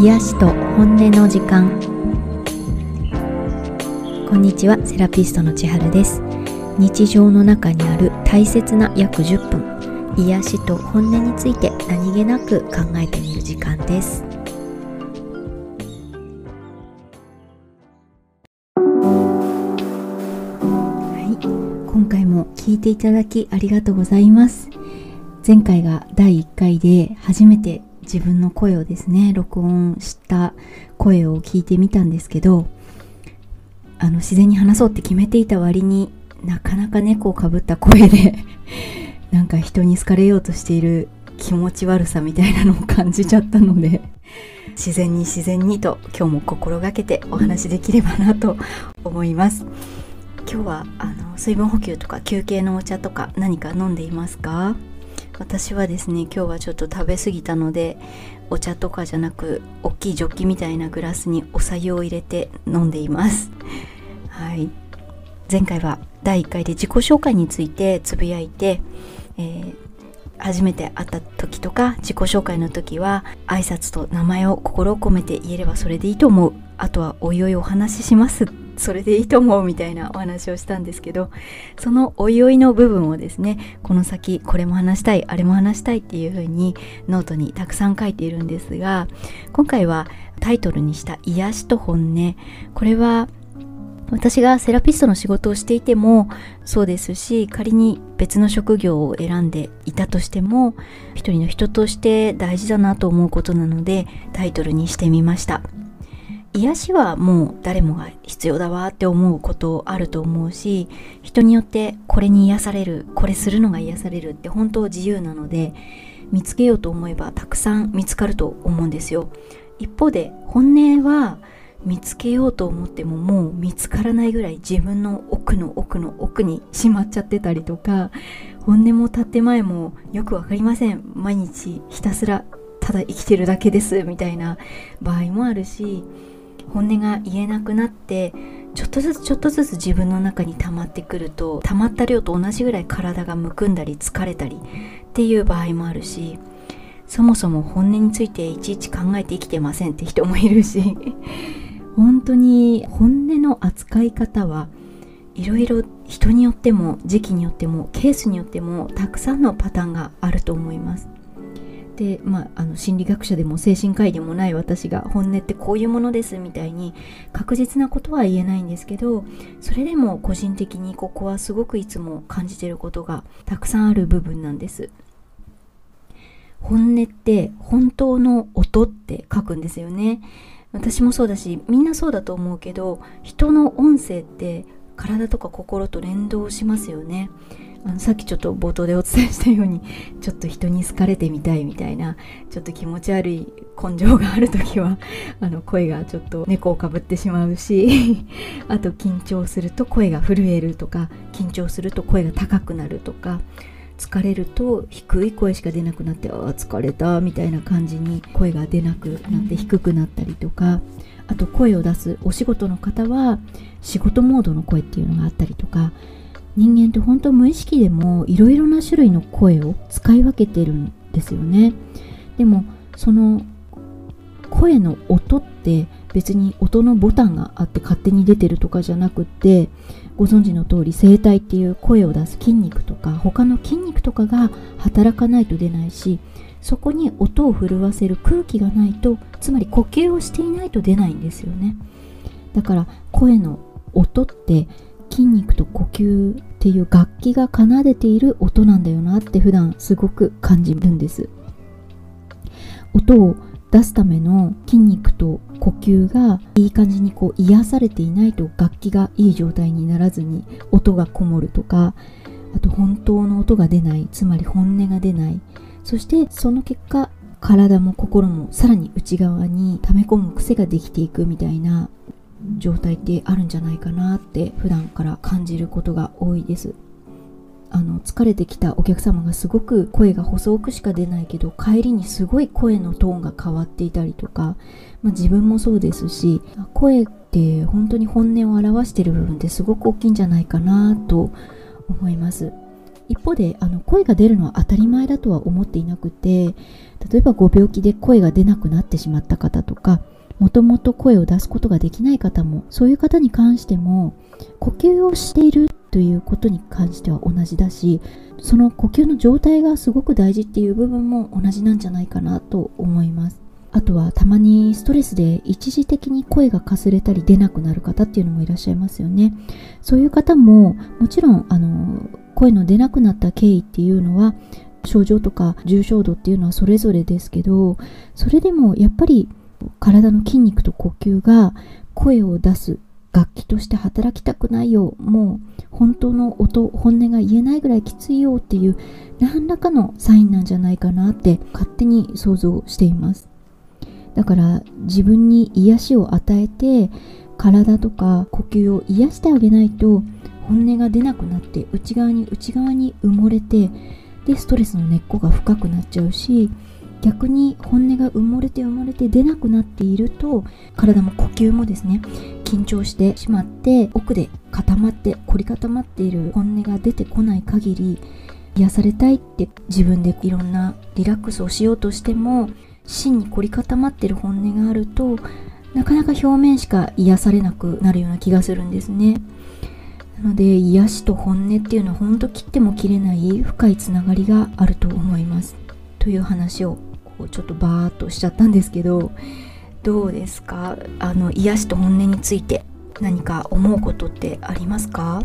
癒しと本音の時間。こんにちはセラピストの千春です。日常の中にある大切な約10分癒しと本音について何気なく考えてみる時間です。はい今回も聞いていただきありがとうございます。前回が第1回で初めて自分の声をですね録音した声を聞いてみたんですけどあの自然に話そうって決めていた割になかなか猫をかぶった声で なんか人に好かれようとしている気持ち悪さみたいなのを感じちゃったので自然に自然にと今日も心がけてお話できればなと思います。今日はあの水分補給とか休憩のお茶とか何か飲んでいますか？私はですね今日はちょっと食べ過ぎたのでお茶とかじゃなく大きいジョッキみたいなグラスにお酒を入れて飲んでいます。はい。前回は第1回で自己紹介についてつぶやいて、えー、初めて会った時とか自己紹介の時は挨拶と名前を心を込めて言えればそれでいいと思う。あとはおいおいお話しします。それでいいと思うみたいなお話をしたんですけどそのおいおいの部分をですねこの先これも話したいあれも話したいっていう風にノートにたくさん書いているんですが今回はタイトルにした癒しと本音。これは私がセラピストの仕事をしていてもそうですし仮に別の職業を選んでいたとしても一人の人として大事だなと思うことなのでタイトルにしてみました。癒しはもう誰もが必要だわって思うことあると思うし人によってこれに癒されるこれするのが癒されるって本当自由なので見つけようと思えばたくさん見つかると思うんですよ。一方で本音は見つけようと思ってももう見つからないぐらい自分の奥の奥の奥にしまっちゃってたりとか本音も建前もよく分かりません。毎日ひたすらただ生きてるだけですみたいな場合もあるし本音が言えなくなってちょっとずつちょっとずつ自分の中に溜まってくると溜まった量と同じぐらい体がむくんだり疲れたりっていう場合もあるしそもそも本音についていちいち考えて生きてませんって人もいるし本当に本音の扱い方はいろいろ人によっても時期によってもケースによってもたくさんのパターンがあると思います。で、まあ、あの心理学者でも精神科医でもない私が本音ってこういうものですみたいに確実なことは言えないんですけどそれでも個人的にここはすごくいつも感じてることがたくさんある部分なんです。本音って本当の音って書くんですよね。私もそうだしみんなそうだと思うけど人の音声って体とか心と連動しますよね。あのさっきちょっと冒頭でお伝えしたようにちょっと人に好かれてみたいみたいなちょっと気持ち悪い根性がある時は あの声がちょっと猫をかぶってしまうし あと緊張すると声が震えるとか緊張すると声が高くなるとか疲れると低い声しか出なくなってああ疲れたみたいな感じに声が出なくなって低くなったりとかあと声を出すお仕事の方は仕事モードの声っていうのがあったりとか人間って本当無意識でもいろいろな種類の声を使い分けてるんですよね。でもその声の音って別に音のボタンがあって勝手に出てるとかじゃなくってご存知の通り声帯っていう声を出す筋肉とか他の筋肉とかが働かないと出ないしそこに音を震わせる空気がないとつまり呼吸をしていないと出ないんですよね。だから声の音って筋肉と呼吸っていう楽器が奏でている音なんだよなって普段すごく感じるんです。音を出すための筋肉と呼吸がいい感じにこう癒されていないと楽器がいい状態にならずに音がこもるとかあと本当の音が出ないつまり本音が出ない。そしてその結果体も心もさらに内側に溜め込む癖ができていくみたいな状態ってあるんじゃないかなって普段から感じることが多いです。あの疲れてきたお客様がすごく声が細くしか出ないけど帰りにすごい声のトーンが変わっていたりとか、まあ、自分もそうですし声って本当に本音を表してる部分ってすごく大きいんじゃないかなと思います。一方であの声が出るのは当たり前だとは思っていなくて例えばご病気で声が出なくなってしまった方とかもともと声を出すことができない方もそういう方に関しても呼吸をしているということに関しては同じだしその呼吸の状態がすごく大事っていう部分も同じなんじゃないかなと思います。あとはたまにストレスで一時的に声がかすれたり出なくなる方っていうのもいらっしゃいますよね。そういう方ももちろんあの声の出なくなった経緯っていうのは症状とか重症度っていうのはそれぞれですけどそれでもやっぱり体の筋肉と呼吸が声を出す楽器として働きたくないよ。もう本当の音本音が言えないぐらいきついよっていう何らかのサインなんじゃないかなって勝手に想像しています。だから自分に癒しを与えて体とか呼吸を癒してあげないと本音が出なくなって内側に内側に埋もれてでストレスの根っこが深くなっちゃうし逆に本音が埋もれて埋もれて出なくなっていると体も呼吸もですね緊張してしまって奥で固まって凝り固まっている本音が出てこない限り癒されたいって自分でいろんなリラックスをしようとしても芯に凝り固まっている本音があるとなかなか表面しか癒されなくなるような気がするんですね。なので癒しと本音っていうのはほんと切っても切れない深いつながりがあると思います。という話をちょっとバーっとしちゃったんですけどどうですか？あの癒しと本音について何か思うことってありますか？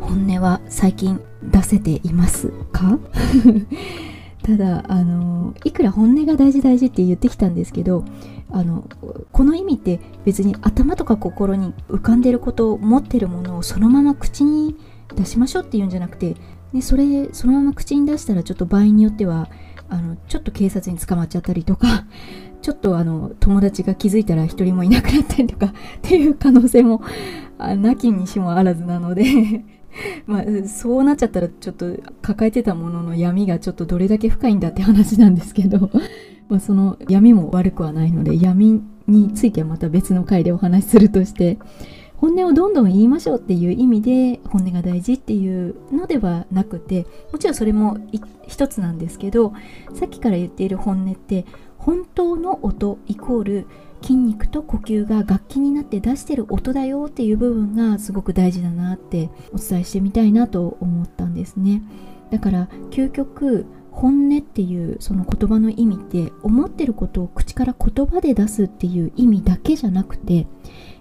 本音は最近出せていますか？ただあのいくら本音が大事大事って言ってきたんですけどあのこの意味って別に頭とか心に浮かんでることを持ってるものをそのまま口に出しましょうっていうんじゃなくてでそれそのまま口に出したらちょっと場合によってはあのちょっと警察に捕まっちゃったりとか ちょっとあの友達が気づいたら一人もいなくなったりとか っていう可能性もなきにしもあらずなので まあそうなっちゃったらちょっと抱えてたものの闇がちょっとどれだけ深いんだって話なんですけどまあその闇も悪くはないので闇についてはまた別の回でお話しするとして本音をどんどん言いましょうっていう意味で本音が大事っていうのではなくてもちろんそれも一つなんですけどさっきから言っている本音って本当の音イコール筋肉と呼吸が楽器になって出してる音だよっていう部分がすごく大事だなってお伝えしてみたいなと思ったんですね。だから究極本音っていうその言葉の意味って思ってることを口から言葉で出すっていう意味だけじゃなくて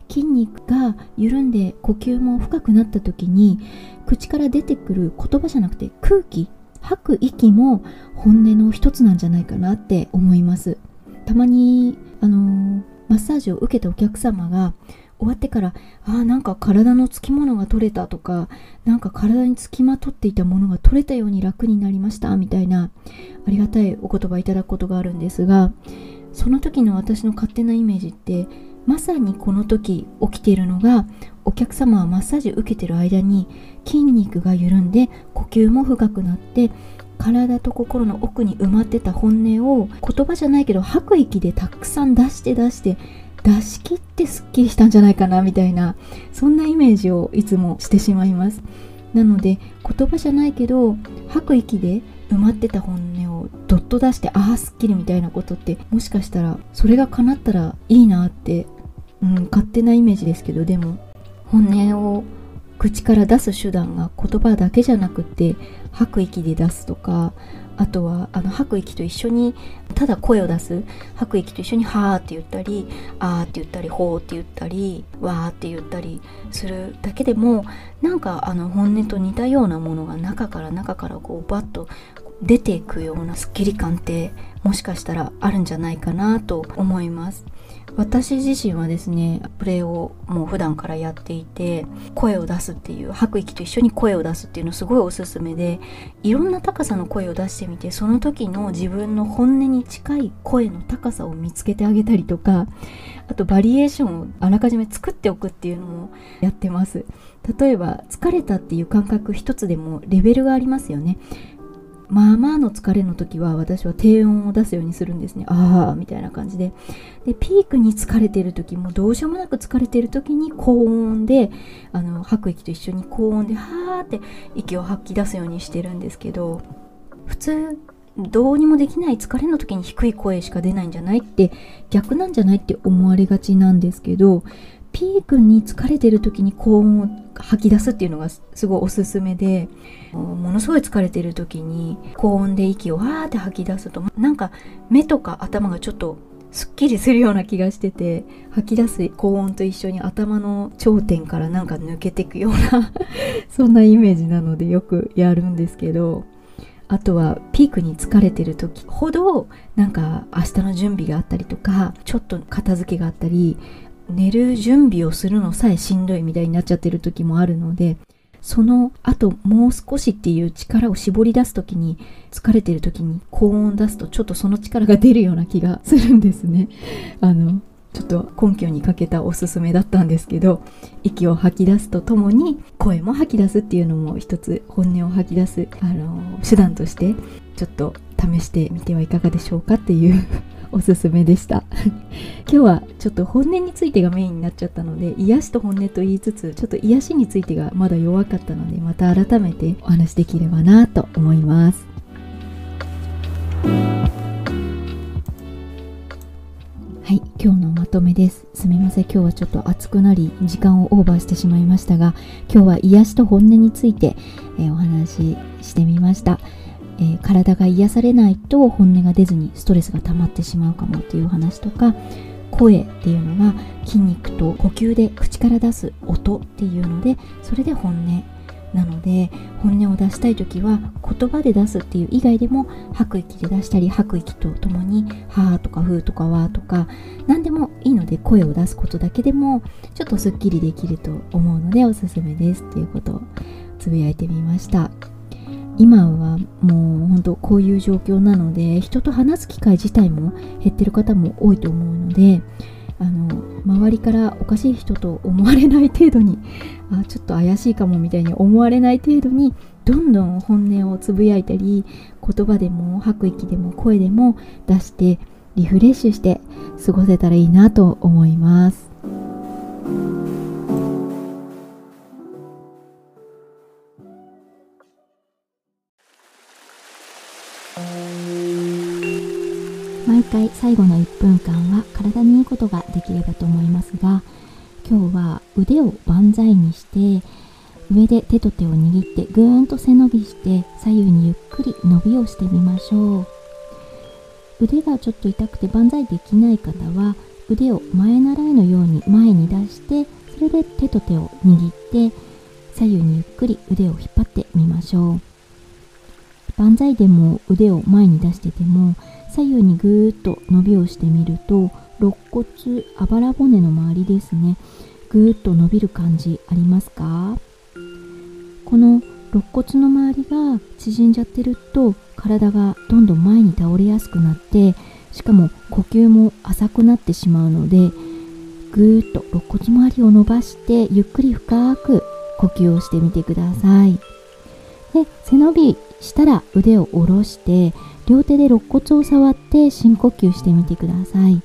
筋肉が緩んで呼吸も深くなった時に口から出てくる言葉じゃなくて空気吐く息も本音の一つなんじゃないかなって思います。たまにあのマッサージを受けたお客様が終わってからああなんか体のつきものが取れたとかなんか体につきまとっていたものが取れたように楽になりましたみたいなありがたいお言葉いただくことがあるんですがその時の私の勝手なイメージってまさにこの時起きているのがお客様はマッサージ受けてる間に筋肉が緩んで呼吸も深くなって体と心の奥に埋まってた本音を言葉じゃないけど吐く息でたくさん出して出して出し切ってすっきりしたんじゃないかなみたいなそんなイメージをいつもしてしまいます。なので言葉じゃないけど吐く息で埋まってた本音をどっと出してああすっきりみたいなことってもしかしたらそれが叶ったらいいなってうん、勝手なイメージですけどでも本音を口から出す手段が言葉だけじゃなくて吐く息で出すとかあとはあの吐く息と一緒にただ声を出す吐く息と一緒に「はー」って言ったり「あー」って言ったり「ほー」って言ったり「わー」って言ったりするだけでもなんかあの本音と似たようなものが中から中からこうバッと出ていくようなスッキリ感ってもしかしたらあるんじゃないかなと思います。私自身はですねプレイをもう普段からやっていて声を出すっていう吐く息と一緒に声を出すっていうのすごいおすすめでいろんな高さの声を出してみてその時の自分の本音に近い声の高さを見つけてあげたりとかあとバリエーションをあらかじめ作っておくっていうのもやってます。例えば疲れたっていう感覚一つでもレベルがありますよね。まあまあの疲れの時は私は低音を出すようにするんですね。ああみたいな感じで。でピークに疲れてる時もどうしようもなく疲れてる時に高音であの吐く息と一緒に高音ではーって息を吐き出すようにしてるんですけど普通どうにもできない疲れの時に低い声しか出ないんじゃないって逆なんじゃないって思われがちなんですけどピークに疲れてる時に高音を吐き出すっていうのがすごいおすすめでものすごい疲れてる時に高音で息をわーって吐き出すとなんか目とか頭がちょっとすっきりするような気がしてて吐き出す高音と一緒に頭の頂点からなんか抜けていくような そんなイメージなのでよくやるんですけどあとはピークに疲れてる時ほどなんか明日の準備があったりとかちょっと片付けがあったり寝る準備をするのさえしんどいみたいになっちゃってる時もあるのでそのあともう少しっていう力を絞り出す時に疲れてる時に高音を出すとちょっとその力が出るような気がするんですね。あのちょっと根拠に欠けたおすすめだったんですけど息を吐き出すとともに声も吐き出すっていうのも一つ本音を吐き出すあの手段としてちょっと試してみてはいかがでしょうかっていう おすすめでした。今日はちょっと本音についてがメインになっちゃったので癒しと本音と言いつつちょっと癒しについてがまだ弱かったのでまた改めてお話できればなと思います。はい今日のまとめです。すみません。今日はちょっと暑くなり時間をオーバーしてしまいましたが今日は癒しと本音について、えー、お話ししてみました。えー、体が癒されないと本音が出ずにストレスが溜まってしまうかもっていう話とか声っていうのは筋肉と呼吸で口から出す音っていうのでそれで本音なので本音を出したい時は言葉で出すっていう以外でも吐く息で出したり吐く息とともに「はー」とか「ふー」とか「わ」とか何でもいいので声を出すことだけでもちょっとすっきりできると思うのでおすすめですっていうことをつぶやいてみました。今はもう本当こういう状況なので人と話す機会自体も減ってる方も多いと思うのであの周りからおかしい人と思われない程度に あちょっと怪しいかもみたいに思われない程度にどんどん本音をつぶやいたり言葉でも吐く息でも声でも出してリフレッシュして過ごせたらいいなと思います。回最後の1分間は体にいいことができればと思いますが今日は腕を万歳にして上で手と手を握ってぐーんと背伸びして左右にゆっくり伸びをしてみましょう。腕がちょっと痛くて万歳できない方は腕を前習いのように前に出してそれで手と手を握って左右にゆっくり腕を引っ張ってみましょう。万歳でも腕を前に出してても左右にぐーっと伸びをしてみると肋骨あばら骨の周りですね。ぐーっと伸びる感じありますか？この肋骨の周りが縮んじゃってると体がどんどん前に倒れやすくなってしかも呼吸も浅くなってしまうのでぐーっと肋骨周りを伸ばしてゆっくり深く呼吸をしてみてください。で背伸びしたら腕を下ろして両手で肋骨を触って深呼吸してみてください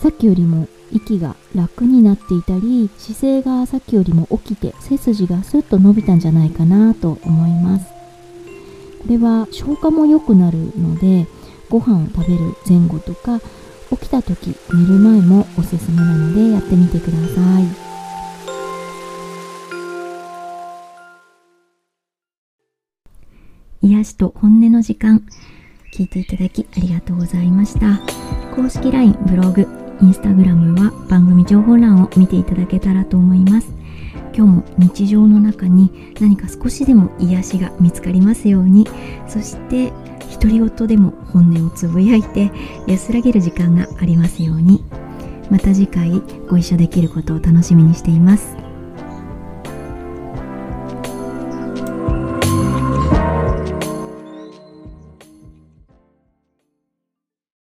さっきよりも息が楽になっていたり姿勢がさっきよりも起きて背筋がスッと伸びたんじゃないかなと思いますこれは消化も良くなるのでご飯を食べる前後とか起きた時寝る前もおすすめなのでやってみてください。癒しと本音の時間。聞いていただきありがとうございました。公式 LINE ブログインスタグラムは番組情報欄を見ていただけたらと思います。今日も日常の中に何か少しでも癒しが見つかりますように。そして独り言でも本音をつぶやいて安らげる時間がありますように。また次回ご一緒できることを楽しみにしています。